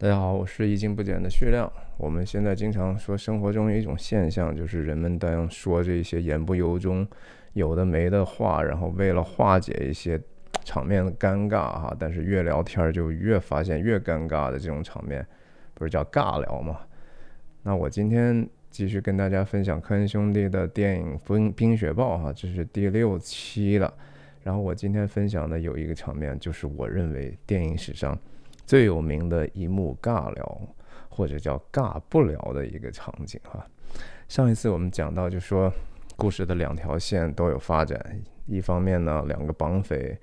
大家好，我是一斤不减的徐亮。我们现在经常说，生活中有一种现象，就是人们当说这些言不由衷、有的没的话，然后为了化解一些场面的尴尬哈，但是越聊天就越发现越尴尬的这种场面，不是叫尬聊吗？那我今天继续跟大家分享科恩兄弟的电影《冰冰雪暴》哈，这是第六期了。然后我今天分享的有一个场面，就是我认为电影史上。最有名的一幕尬聊，或者叫尬不聊的一个场景哈。上一次我们讲到，就说故事的两条线都有发展。一方面呢，两个绑匪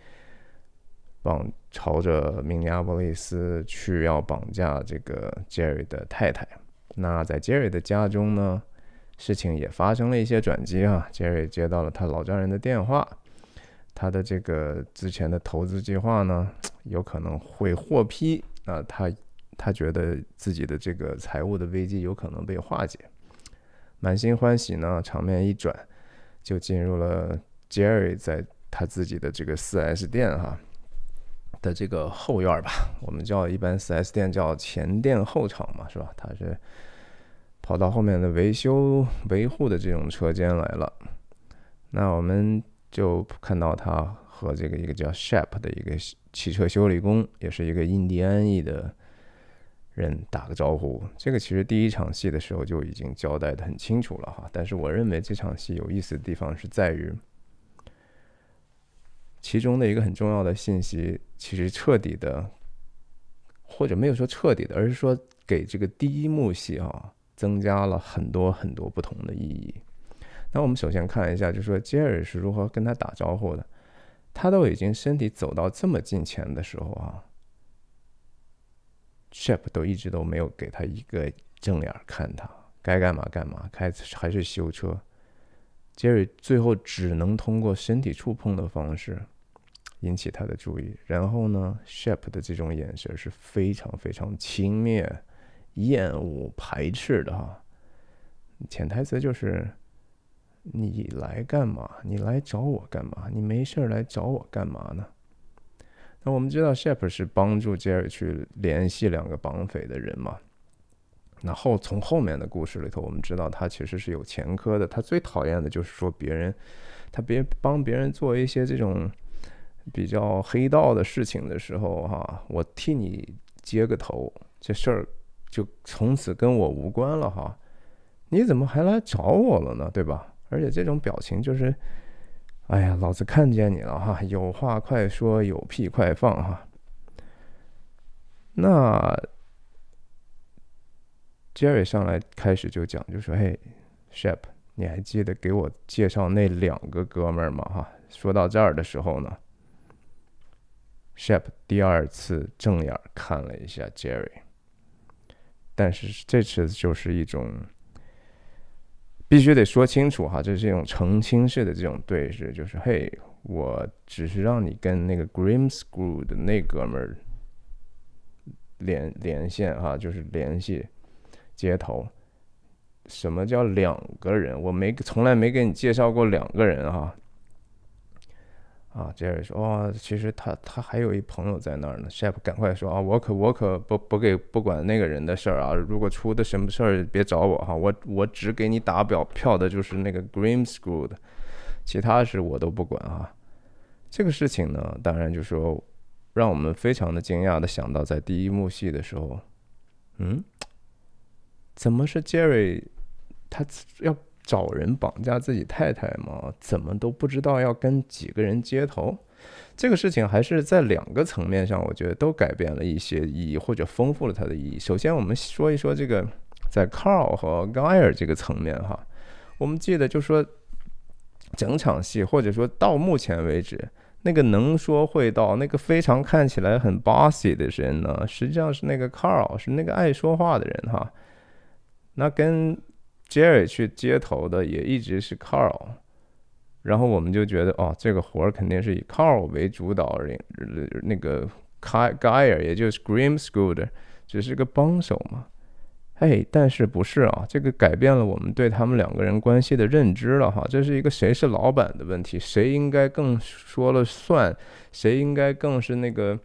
绑朝着明尼阿波利斯去，要绑架这个杰瑞的太太。那在杰瑞的家中呢，事情也发生了一些转机啊。杰瑞接到了他老丈人的电话。他的这个之前的投资计划呢，有可能会获批。那他他觉得自己的这个财务的危机有可能被化解，满心欢喜呢。场面一转，就进入了 Jerry 在他自己的这个 4S 店哈的这个后院吧。我们叫一般 4S 店叫前店后厂嘛，是吧？他是跑到后面的维修维护的这种车间来了。那我们。就看到他和这个一个叫 Shep 的一个汽车修理工，也是一个印第安裔的人打个招呼。这个其实第一场戏的时候就已经交代的很清楚了哈。但是我认为这场戏有意思的地方是在于，其中的一个很重要的信息，其实彻底的，或者没有说彻底的，而是说给这个第一幕戏啊增加了很多很多不同的意义。那我们首先看一下，就说杰瑞是如何跟他打招呼的。他都已经身体走到这么近前的时候啊，Shep 都一直都没有给他一个正眼看他，该干嘛干嘛，开还是修车。杰瑞最后只能通过身体触碰的方式引起他的注意。然后呢，Shep 的这种眼神是非常非常轻蔑、厌恶、排斥的哈。潜台词就是。你来干嘛？你来找我干嘛？你没事来找我干嘛呢？那我们知道，Shep 是帮助 Jerry 去联系两个绑匪的人嘛。那后从后面的故事里头，我们知道他其实是有前科的。他最讨厌的就是说别人，他别帮别人做一些这种比较黑道的事情的时候，哈，我替你接个头，这事儿就从此跟我无关了哈。你怎么还来找我了呢？对吧？而且这种表情就是，哎呀，老子看见你了哈，有话快说，有屁快放哈。那 Jerry 上来开始就讲，就说：“嘿，Shep，你还记得给我介绍那两个哥们儿吗？哈。”说到这儿的时候呢，Shep 第二次正眼看了一下 Jerry，但是这次就是一种。必须得说清楚哈，这是一种澄清式的这种对视，就是嘿，我只是让你跟那个 green screw 的那哥们儿连连线哈，就是联系接头。什么叫两个人？我没从来没给你介绍过两个人哈。啊，啊，杰瑞说：“哦，其实他他还有一朋友在那儿呢。” Shep 赶快说：“啊，我可我可不不给不管那个人的事儿啊！如果出的什么事儿，别找我哈！我我只给你打表票的就是那个 Grimscrew 的，其他事我都不管啊。”这个事情呢，当然就说让我们非常的惊讶的想到，在第一幕戏的时候，嗯，怎么是 Jerry 他要？找人绑架自己太太吗？怎么都不知道要跟几个人接头？这个事情还是在两个层面上，我觉得都改变了一些意义，或者丰富了它的意义。首先，我们说一说这个在 Carl 和 Guy 这个层面哈，我们记得就说整场戏，或者说到目前为止，那个能说会道、那个非常看起来很 bossy 的人呢，实际上是那个 Carl，是那个爱说话的人哈。那跟 Jerry 去接头的也一直是 Carl，然后我们就觉得哦，这个活儿肯定是以 Carl 为主导，那个 Guy 也就是 Grimscrew 的只是个帮手嘛。哎，但是不是啊？这个改变了我们对他们两个人关系的认知了哈。这是一个谁是老板的问题，谁应该更说了算，谁应该更是那个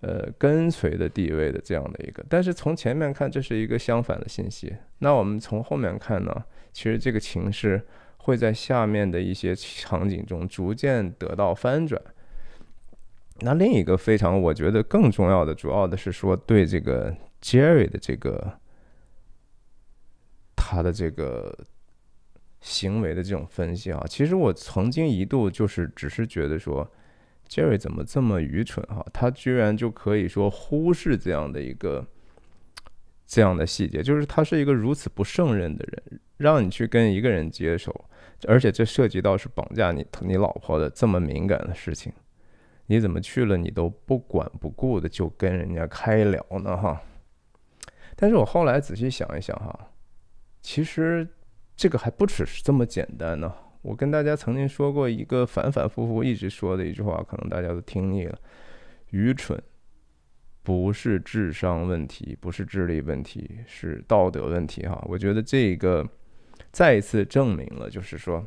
呃跟随的地位的这样的一个。但是从前面看，这是一个相反的信息。那我们从后面看呢，其实这个情势会在下面的一些场景中逐渐得到翻转。那另一个非常我觉得更重要的，主要的是说对这个 Jerry 的这个他的这个行为的这种分析啊，其实我曾经一度就是只是觉得说 Jerry 怎么这么愚蠢哈，他居然就可以说忽视这样的一个这样的细节，就是他是一个如此不胜任的人，让你去跟一个人接手，而且这涉及到是绑架你你老婆的这么敏感的事情。你怎么去了？你都不管不顾的就跟人家开聊呢？哈！但是我后来仔细想一想，哈，其实这个还不只是这么简单呢。我跟大家曾经说过一个反反复复一直说的一句话，可能大家都听腻了：愚蠢不是智商问题，不是智力问题，是道德问题。哈！我觉得这个再一次证明了，就是说，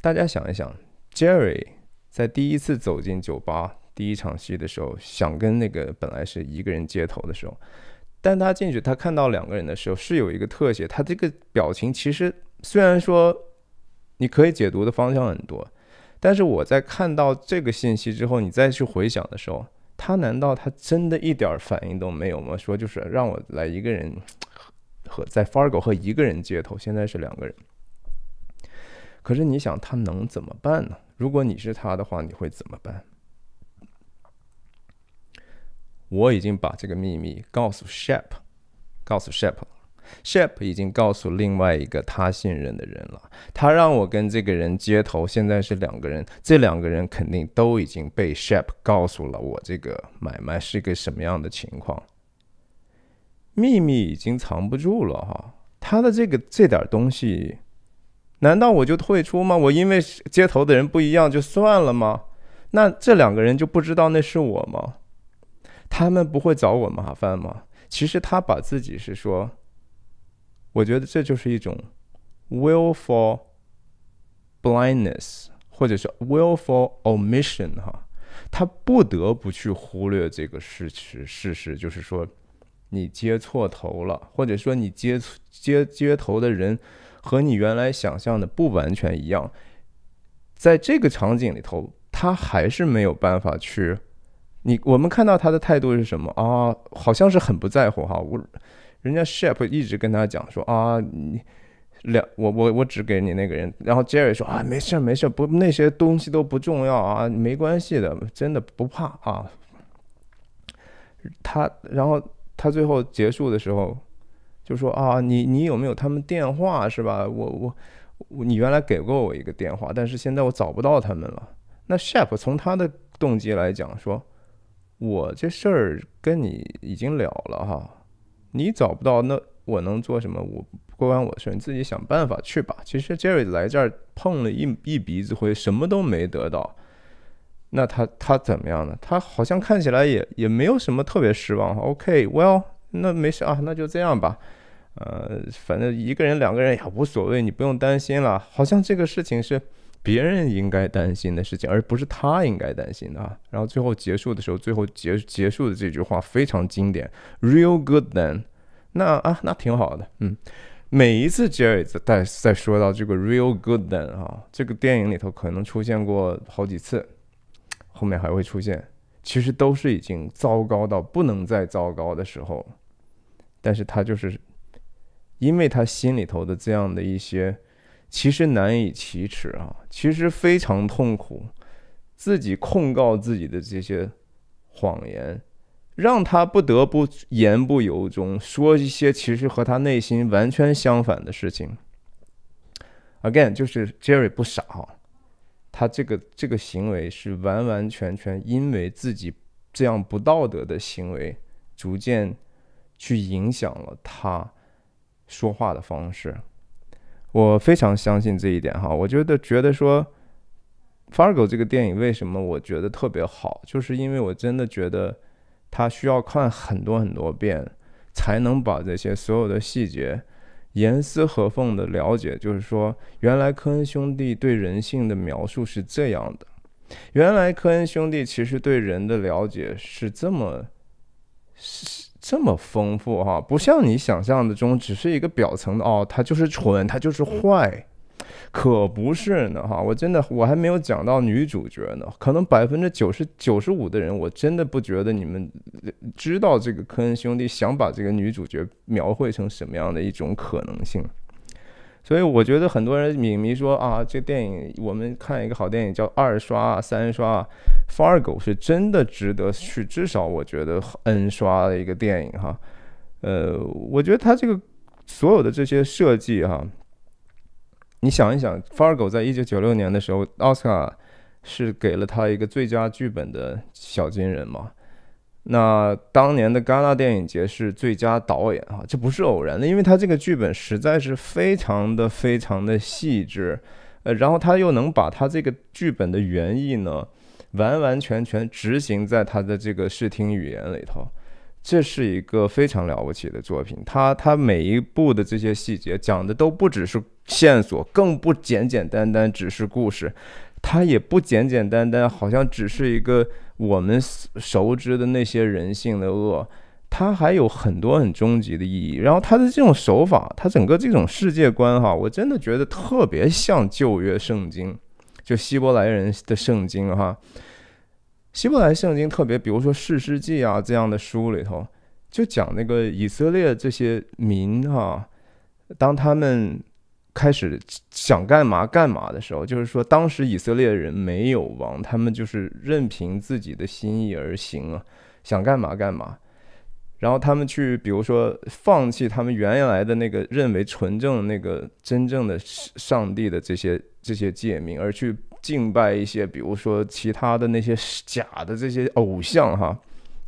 大家想一想，Jerry。在第一次走进酒吧第一场戏的时候，想跟那个本来是一个人接头的时候，但他进去，他看到两个人的时候，是有一个特写，他这个表情其实虽然说你可以解读的方向很多，但是我在看到这个信息之后，你再去回想的时候，他难道他真的一点反应都没有吗？说就是让我来一个人和在 Fargo 和一个人接头，现在是两个人，可是你想他能怎么办呢？如果你是他的话，你会怎么办？我已经把这个秘密告诉 Shep，告诉 Shep Shape 已经告诉另外一个他信任的人了。他让我跟这个人接头，现在是两个人，这两个人肯定都已经被 Shep 告诉了我这个买卖是一个什么样的情况。秘密已经藏不住了哈，他的这个这点东西。难道我就退出吗？我因为接头的人不一样就算了吗？那这两个人就不知道那是我吗？他们不会找我麻烦吗？其实他把自己是说，我觉得这就是一种 willful blindness，或者是 willful omission 哈，他不得不去忽略这个事实，事实就是说你接错头了，或者说你接接接头的人。和你原来想象的不完全一样，在这个场景里头，他还是没有办法去。你我们看到他的态度是什么啊？好像是很不在乎哈。我人家 Shep 一直跟他讲说啊，你两我我我只给你那个人。然后 Jerry 说啊，没事没事，不那些东西都不重要啊，没关系的，真的不怕啊。他然后他最后结束的时候。就说啊，你你有没有他们电话是吧？我我我你原来给过我一个电话，但是现在我找不到他们了。那 Shep 从他的动机来讲，说我这事儿跟你已经了了哈，你找不到，那我能做什么？我不关我的事，你自己想办法去吧。其实 Jerry 来这儿碰了一一鼻子灰，什么都没得到。那他他怎么样呢？他好像看起来也也没有什么特别失望。OK，Well。那没事啊，那就这样吧，呃，反正一个人、两个人也无所谓，你不用担心了。好像这个事情是别人应该担心的事情，而不是他应该担心的啊。然后最后结束的时候，最后结结束的这句话非常经典，Real good then。那啊，那挺好的，嗯。每一次 Jerry 在在说到这个 Real good then 啊，这个电影里头可能出现过好几次，后面还会出现，其实都是已经糟糕到不能再糟糕的时候。但是他就是，因为他心里头的这样的一些，其实难以启齿啊，其实非常痛苦，自己控告自己的这些谎言，让他不得不言不由衷，说一些其实和他内心完全相反的事情。Again，就是 Jerry 不傻哈，他这个这个行为是完完全全因为自己这样不道德的行为，逐渐。去影响了他说话的方式，我非常相信这一点哈。我觉得觉得说《Fargo》这个电影为什么我觉得特别好，就是因为我真的觉得他需要看很多很多遍，才能把这些所有的细节严丝合缝的了解。就是说，原来科恩兄弟对人性的描述是这样的。原来科恩兄弟其实对人的了解是这么这么丰富哈，不像你想象的中只是一个表层的哦，他就是蠢，他就是坏。可不是呢，哈！我真的我还没有讲到女主角呢，可能百分之九十九十五的人，我真的不觉得你们知道这个科恩兄弟想把这个女主角描绘成什么样的一种可能性。所以我觉得很多人影迷说啊，这电影我们看一个好电影叫二刷、三刷，《Fargo》是真的值得去，至少我觉得 N 刷的一个电影哈。呃，我觉得他这个所有的这些设计哈。你想一想，Fargo 在一九九六年的时候，奥斯卡是给了他一个最佳剧本的小金人嘛？那当年的戛纳电影节是最佳导演啊，这不是偶然的，因为他这个剧本实在是非常的非常的细致，呃，然后他又能把他这个剧本的原意呢，完完全全执行在他的这个视听语言里头。这是一个非常了不起的作品，它它每一部的这些细节讲的都不只是线索，更不简简单单只是故事，它也不简简单单好像只是一个我们熟知的那些人性的恶，它还有很多很终极的意义。然后它的这种手法，它整个这种世界观哈，我真的觉得特别像旧约圣经，就希伯来人的圣经哈。希伯来圣经特别，比如说《士师记》啊这样的书里头，就讲那个以色列这些民哈，当他们开始想干嘛干嘛的时候，就是说当时以色列人没有王，他们就是任凭自己的心意而行啊，想干嘛干嘛。然后他们去，比如说放弃他们原来的那个认为纯正那个真正的上帝的这些这些诫命，而去。敬拜一些，比如说其他的那些假的这些偶像哈，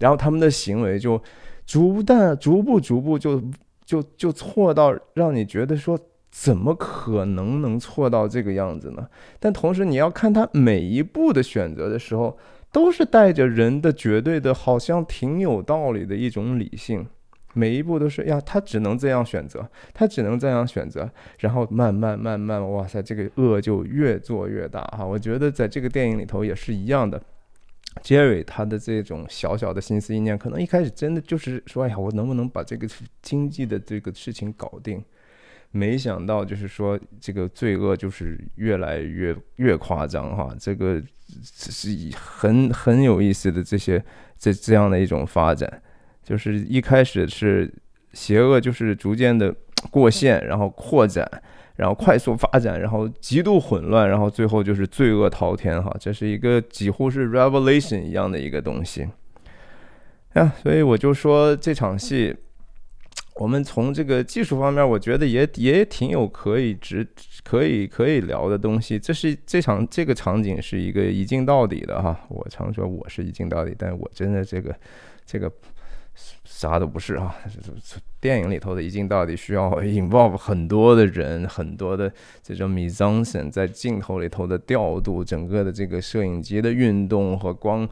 然后他们的行为就逐但逐步逐步就就就错到让你觉得说怎么可能能错到这个样子呢？但同时你要看他每一步的选择的时候，都是带着人的绝对的，好像挺有道理的一种理性。每一步都是呀，他只能这样选择，他只能这样选择，然后慢慢慢慢，哇塞，这个恶就越做越大哈。我觉得在这个电影里头也是一样的，Jerry 他的这种小小的心思意念，可能一开始真的就是说，哎呀，我能不能把这个经济的这个事情搞定？没想到就是说，这个罪恶就是越来越越夸张哈。这个是很很有意思的这些这这样的一种发展。就是一开始是邪恶，就是逐渐的过线，然后扩展，然后快速发展，然后极度混乱，然后最后就是罪恶滔天哈，这是一个几乎是 revelation 一样的一个东西呀。所以我就说这场戏，我们从这个技术方面，我觉得也也挺有可以值可以可以聊的东西。这是这场这个场景是一个一镜到底的哈。我常说我是一镜到底，但我真的这个这个。啥都不是啊！电影里头的一镜到底需要 involve 很多的人，很多的这种 mise en scène 在镜头里头的调度，整个的这个摄影机的运动和光。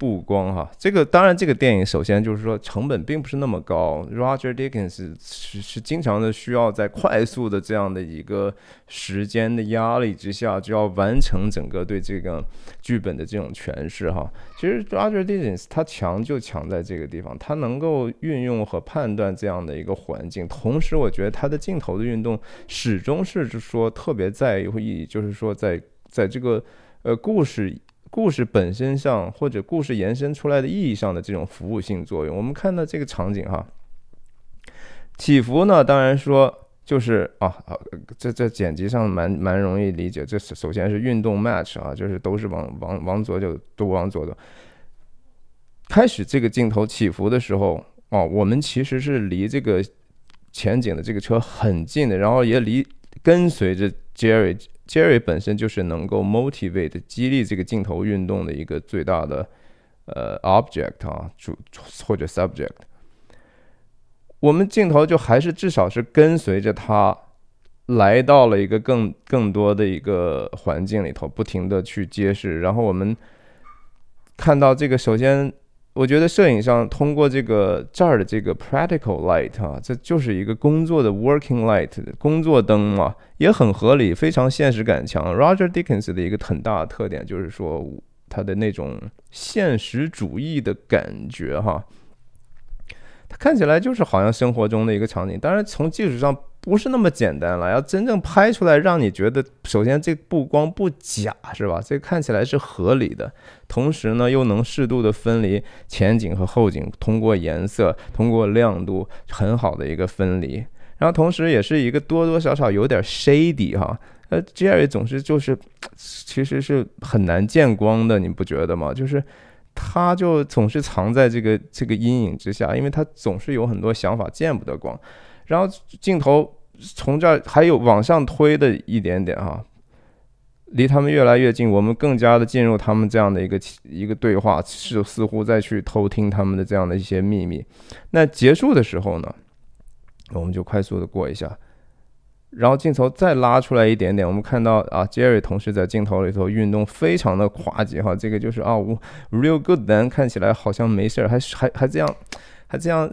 布光哈，这个当然，这个电影首先就是说成本并不是那么高。Roger Dickens 是是经常的需要在快速的这样的一个时间的压力之下，就要完成整个对这个剧本的这种诠释哈。其实 Roger Dickens 他强就强在这个地方，他能够运用和判断这样的一个环境，同时我觉得他的镜头的运动始终是说特别在意，就是说在在这个呃故事。故事本身上，或者故事延伸出来的意义上的这种服务性作用，我们看到这个场景哈，起伏呢，当然说就是啊，这这剪辑上蛮蛮容易理解，这是首先是运动 match 啊，就是都是往往往左就都往左的。开始这个镜头起伏的时候，哦，我们其实是离这个前景的这个车很近的，然后也离跟随着 Jerry。Jerry 本身就是能够 motivate 激励这个镜头运动的一个最大的呃 object 啊主或者 subject，我们镜头就还是至少是跟随着他来到了一个更更多的一个环境里头，不停的去揭示，然后我们看到这个首先。我觉得摄影上通过这个这儿的这个 practical light 啊，这就是一个工作的 working light 工作灯嘛，也很合理，非常现实感强。Roger Dickens 的一个很大的特点就是说，他的那种现实主义的感觉哈。它看起来就是好像生活中的一个场景，当然从技术上不是那么简单了。要真正拍出来，让你觉得，首先这不光不假，是吧？这看起来是合理的，同时呢又能适度的分离前景和后景，通过颜色，通过亮度，很好的一个分离。然后同时也是一个多多少少有点 shady 哈，呃，Jerry 总是就是其实是很难见光的，你不觉得吗？就是。他就总是藏在这个这个阴影之下，因为他总是有很多想法见不得光。然后镜头从这儿还有往上推的一点点哈，离他们越来越近，我们更加的进入他们这样的一个一个对话，是似乎在去偷听他们的这样的一些秘密。那结束的时候呢，我们就快速的过一下。然后镜头再拉出来一点点，我们看到啊，Jerry 同时在镜头里头运动，非常的滑稽哈。这个就是啊我，real good man，看起来好像没事儿，还还还这样，还这样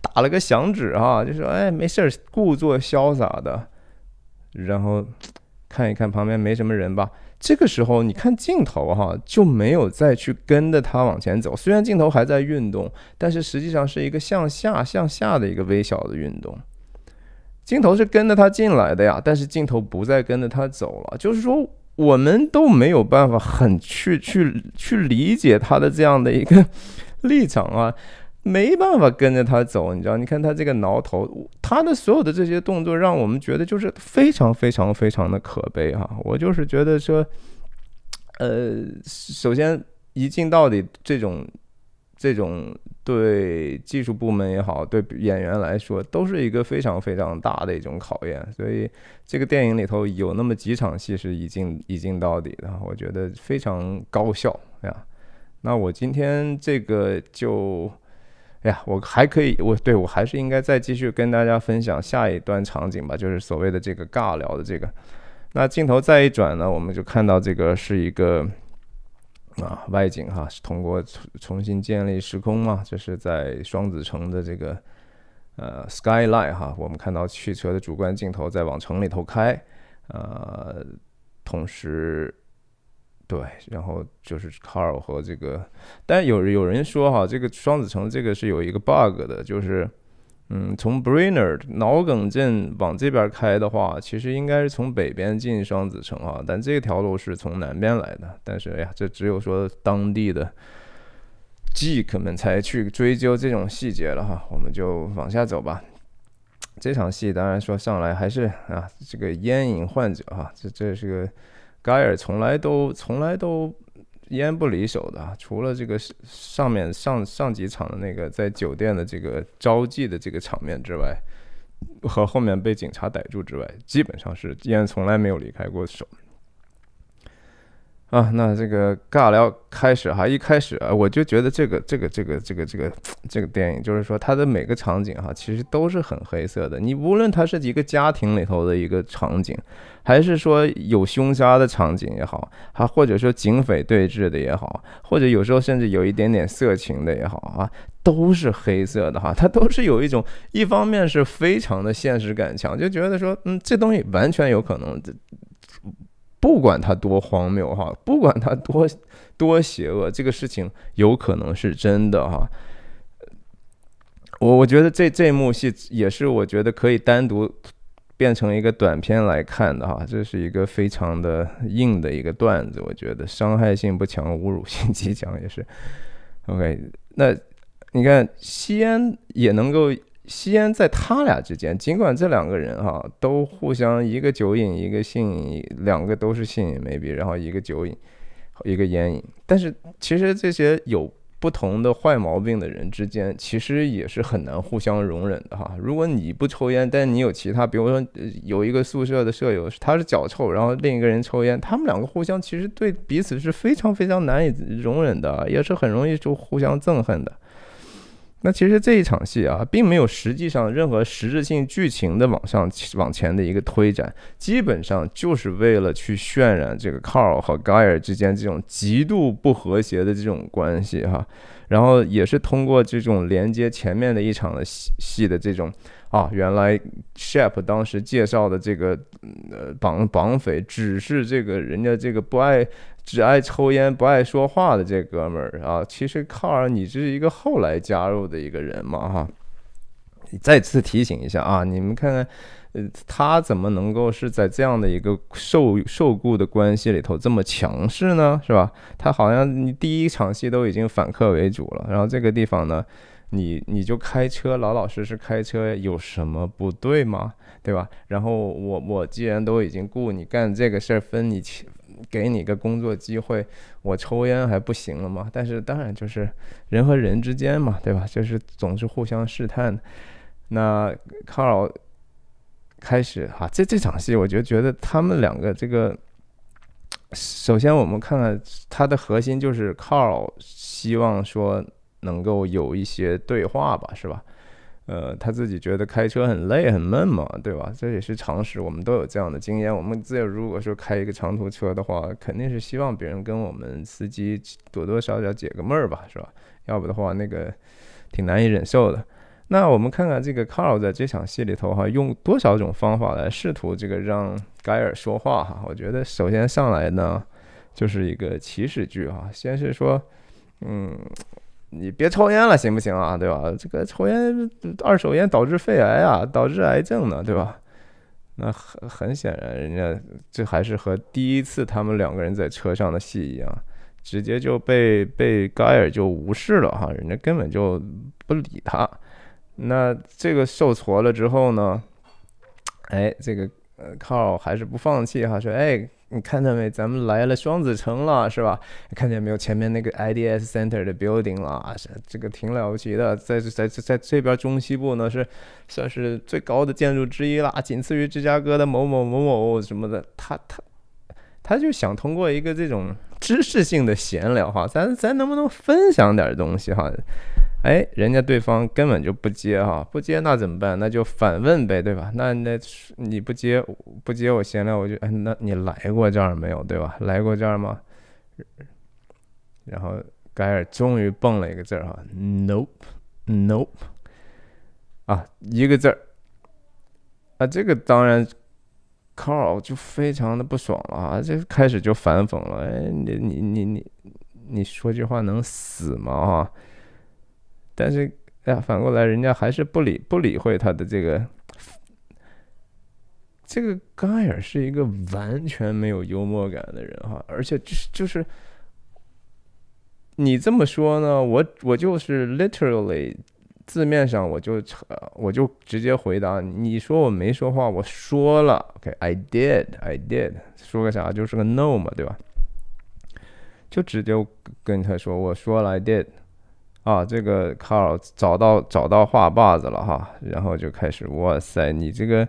打了个响指哈，就说哎没事儿，故作潇洒的。然后看一看旁边没什么人吧。这个时候你看镜头哈，就没有再去跟着他往前走。虽然镜头还在运动，但是实际上是一个向下向下的一个微小的运动。镜头是跟着他进来的呀，但是镜头不再跟着他走了。就是说，我们都没有办法很去去去理解他的这样的一个 立场啊，没办法跟着他走。你知道，你看他这个挠头，他的所有的这些动作，让我们觉得就是非常非常非常的可悲哈。我就是觉得说，呃，首先一镜到底这种。这种对技术部门也好，对演员来说，都是一个非常非常大的一种考验。所以这个电影里头有那么几场戏是一镜一镜到底的，我觉得非常高效呀。那我今天这个就，哎呀，我还可以，我对我还是应该再继续跟大家分享下一段场景吧，就是所谓的这个尬聊的这个。那镜头再一转呢，我们就看到这个是一个。啊，外景哈是通过重重新建立时空嘛，这是在双子城的这个呃 skyline 哈，我们看到汽车的主观镜头在往城里头开，呃，同时对，然后就是卡尔和这个，但有有人说哈，这个双子城这个是有一个 bug 的，就是。嗯，从 Brainerd 脑梗镇往这边开的话，其实应该是从北边进双子城啊，但这条路是从南边来的。但是，哎呀，这只有说当地的 Geek 们才去追究这种细节了哈。我们就往下走吧。这场戏当然说上来还是啊，这个烟瘾患者哈，这这是个盖尔，从来都从来都。烟不离手的，除了这个上面上上几场的那个在酒店的这个招妓的这个场面之外，和后面被警察逮住之外，基本上是烟从来没有离开过手。啊，那这个尬聊开始哈，一开始啊，我就觉得这个这个这个这个这个这个电影，就是说它的每个场景哈，其实都是很黑色的。你无论它是一个家庭里头的一个场景，还是说有凶杀的场景也好，还或者说警匪对峙的也好，或者有时候甚至有一点点色情的也好啊，都是黑色的哈。它都是有一种，一方面是非常的现实感强，就觉得说，嗯，这东西完全有可能。不管它多荒谬哈，不管它多多邪恶，这个事情有可能是真的哈。我我觉得这这幕戏也是我觉得可以单独变成一个短片来看的哈。这是一个非常的硬的一个段子，我觉得伤害性不强，侮辱性极强，也是。OK，那你看西安也能够。吸烟在他俩之间，尽管这两个人哈都互相一个酒瘾，一个性瘾，两个都是性瘾没比，然后一个酒瘾，一个烟瘾，但是其实这些有不同的坏毛病的人之间，其实也是很难互相容忍的哈。如果你不抽烟，但你有其他，比如说有一个宿舍的舍友他是脚臭，然后另一个人抽烟，他们两个互相其实对彼此是非常非常难以容忍的，也是很容易就互相憎恨的。那其实这一场戏啊，并没有实际上任何实质性剧情的往上往前的一个推展，基本上就是为了去渲染这个 Carl 和 Guy 之间这种极度不和谐的这种关系哈。然后也是通过这种连接前面的一场的戏戏的这种啊，原来 Shep 当时介绍的这个呃绑绑匪只是这个人家这个不爱只爱抽烟不爱说话的这哥们儿啊，其实卡尔你这是一个后来加入的一个人嘛哈。再次提醒一下啊，你们看看。呃，他怎么能够是在这样的一个受受雇的关系里头这么强势呢？是吧？他好像你第一场戏都已经反客为主了，然后这个地方呢，你你就开车老老实实开车有什么不对吗？对吧？然后我我既然都已经雇你干这个事儿，分你钱，给你个工作机会，我抽烟还不行了吗？但是当然就是人和人之间嘛，对吧？就是总是互相试探。那 Carl。开始哈，这这场戏，我就觉得他们两个这个，首先我们看看它的核心就是 Carl 希望说能够有一些对话吧，是吧？呃，他自己觉得开车很累很闷嘛，对吧？这也是常识，我们都有这样的经验。我们自己如果说开一个长途车的话，肯定是希望别人跟我们司机多多少少解个闷儿吧，是吧？要不的话，那个挺难以忍受的。那我们看看这个 Carl 在这场戏里头哈，用多少种方法来试图这个让盖尔说话哈？我觉得首先上来呢，就是一个起始句哈，先是说，嗯，你别抽烟了，行不行啊？对吧？这个抽烟二手烟导致肺癌啊，导致癌症呢，对吧？那很很显然，人家这还是和第一次他们两个人在车上的戏一样，直接就被被盖尔就无视了哈，人家根本就不理他。那这个受挫了之后呢？哎，这个呃靠还是不放弃哈，说哎，你看到没？咱们来了双子城了，是吧？看见没有？前面那个 IDS Center 的 building 了，这个挺了不起的，在在在在这边中西部呢是算是最高的建筑之一啦，仅次于芝加哥的某某某某什么的。他他他就想通过一个这种知识性的闲聊哈，咱咱能不能分享点东西哈？哎，人家对方根本就不接哈，不接那怎么办？那就反问呗，对吧？那那你不接不接我闲聊，我就哎，那你来过这儿没有，对吧？来过这儿吗？然后盖尔终于蹦了一个字儿哈，nope，nope，啊，一个字儿，啊，这个当然，Carl 就非常的不爽了啊，这开始就反讽了，哎，你你你你你说句话能死吗？啊？但是，哎呀，反过来，人家还是不理不理会他的这个，这个盖尔是一个完全没有幽默感的人哈，而且就是就是，你这么说呢，我我就是 literally 字面上我就我就直接回答，你说我没说话，我说了，OK，I did，I did，说个啥，就是个 no 嘛，对吧？就直接跟他说，我说了，I did。啊，这个卡尔找到找到话把子了哈，然后就开始哇塞，你这个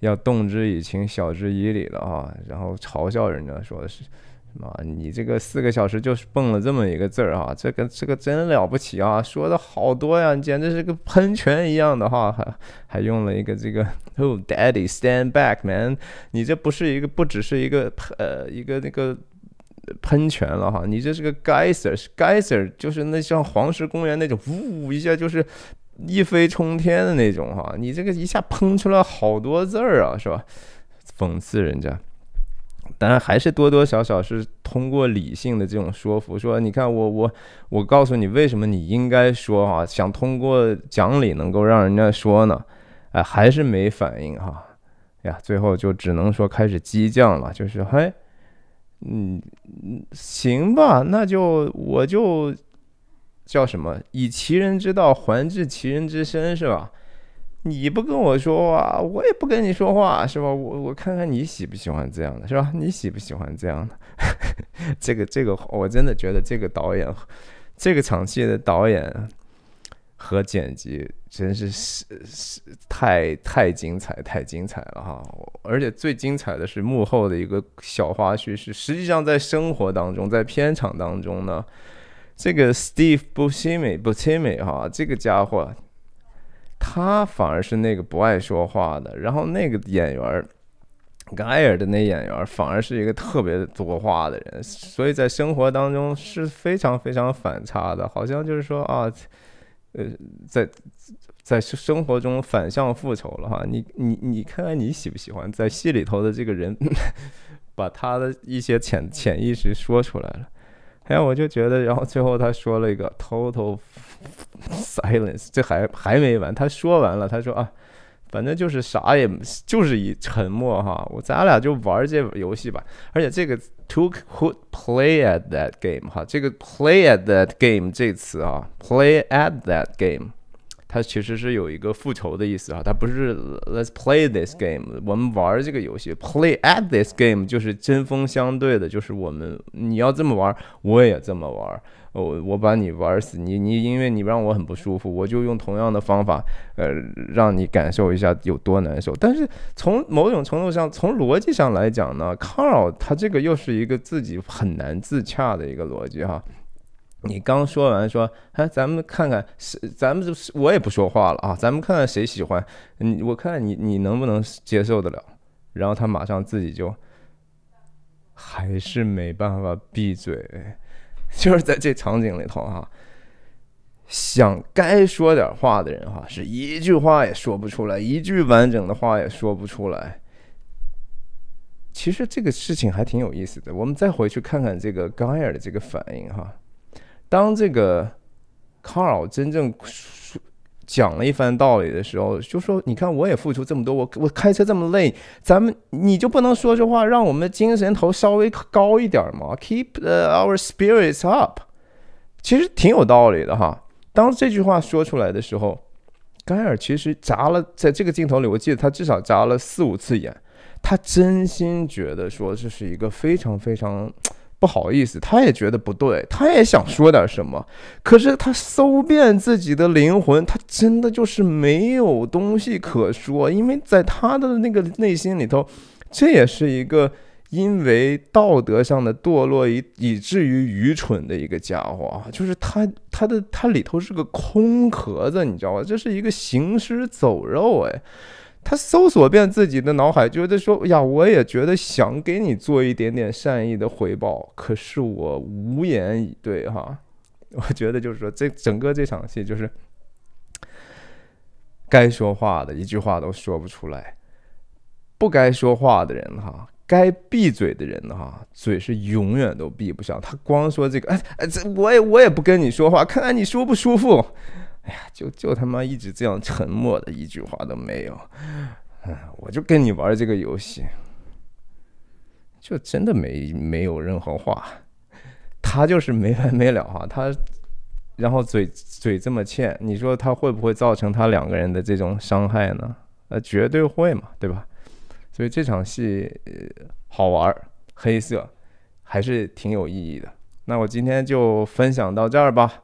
要动之以情，晓之以理了哈，然后嘲笑人家说的是，妈，你这个四个小时就是蹦了这么一个字儿啊，这个这个真了不起啊，说的好多呀，简直是个喷泉一样的哈，还还用了一个这个，Oh Daddy stand back man，你这不是一个不只是一个呃一个那个。喷泉了哈，你这是个 geyser，geyser 就是那像黄石公园那种，呜一下就是一飞冲天的那种哈，你这个一下喷出来好多字儿啊，是吧？讽刺人家，当然还是多多少少是通过理性的这种说服，说你看我我我告诉你为什么你应该说哈，想通过讲理能够让人家说呢，哎，还是没反应哈，呀，最后就只能说开始激将了，就是嘿。嗯，行吧，那就我就叫什么以其人之道还治其人之身，是吧？你不跟我说话，我也不跟你说话，是吧？我我看看你喜不喜欢这样的，是吧？你喜不喜欢这样的？这个这个，我真的觉得这个导演，这个场戏的导演。和剪辑真是是是太太精彩太精彩了哈！而且最精彩的是幕后的一个小花絮，是实际上在生活当中，在片场当中呢，这个 Steve Buscemi Buscemi 哈，这个家伙，他反而是那个不爱说话的。然后那个演员盖尔的那演员反而是一个特别多话的人，所以在生活当中是非常非常反差的，好像就是说啊，呃，在在生活中反向复仇了哈。你你你看看你喜不喜欢在戏里头的这个人，把他的一些潜潜意识说出来了。哎，我就觉得，然后最后他说了一个 total silence，这还还没完，他说完了，他说啊。反正就是啥也就是以沉默哈，我咱俩就玩这游戏吧。而且这个 took who play at that game 哈，这个 play at that game 这词啊，play at that game，它其实是有一个复仇的意思哈，它不是 let's play this game，我们玩这个游戏，play at this game 就是针锋相对的，就是我们你要这么玩，我也这么玩。我我把你玩死，你你因为你让我很不舒服，我就用同样的方法，呃，让你感受一下有多难受。但是从某种程度上，从逻辑上来讲呢，Carl 他这个又是一个自己很难自洽的一个逻辑哈。你刚说完说，哎，咱们看看是咱们就是我也不说话了啊，咱们看看谁喜欢你，我看你你能不能接受得了。然后他马上自己就还是没办法闭嘴。就是在这场景里头哈，想该说点话的人哈，是一句话也说不出来，一句完整的话也说不出来。其实这个事情还挺有意思的，我们再回去看看这个盖尔的这个反应哈。当这个 Carl 真正讲了一番道理的时候，就说：“你看，我也付出这么多，我我开车这么累，咱们你就不能说这话，让我们精神头稍微高一点吗？Keep our spirits up。”其实挺有道理的哈。当这句话说出来的时候，盖尔其实眨了，在这个镜头里，我记得他至少眨了四五次眼，他真心觉得说这是一个非常非常。不好意思，他也觉得不对，他也想说点什么，可是他搜遍自己的灵魂，他真的就是没有东西可说，因为在他的那个内心里头，这也是一个因为道德上的堕落以以至于愚蠢的一个家伙啊，就是他他的他里头是个空壳子，你知道吗？这是一个行尸走肉，哎。他搜索遍自己的脑海，觉得说：“呀，我也觉得想给你做一点点善意的回报，可是我无言以对。”哈，我觉得就是说，这整个这场戏就是该说话的一句话都说不出来，不该说话的人哈，该闭嘴的人哈，嘴是永远都闭不上。他光说这个，哎哎，这我也我也不跟你说话，看看你舒不舒服。哎呀，就就他妈一直这样沉默的一句话都没有，嗯，我就跟你玩这个游戏，就真的没没有任何话，他就是没完没了哈，他然后嘴嘴这么欠，你说他会不会造成他两个人的这种伤害呢？呃，绝对会嘛，对吧？所以这场戏好玩，黑色还是挺有意义的。那我今天就分享到这儿吧，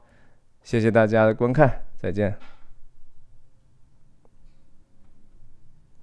谢谢大家的观看。再见。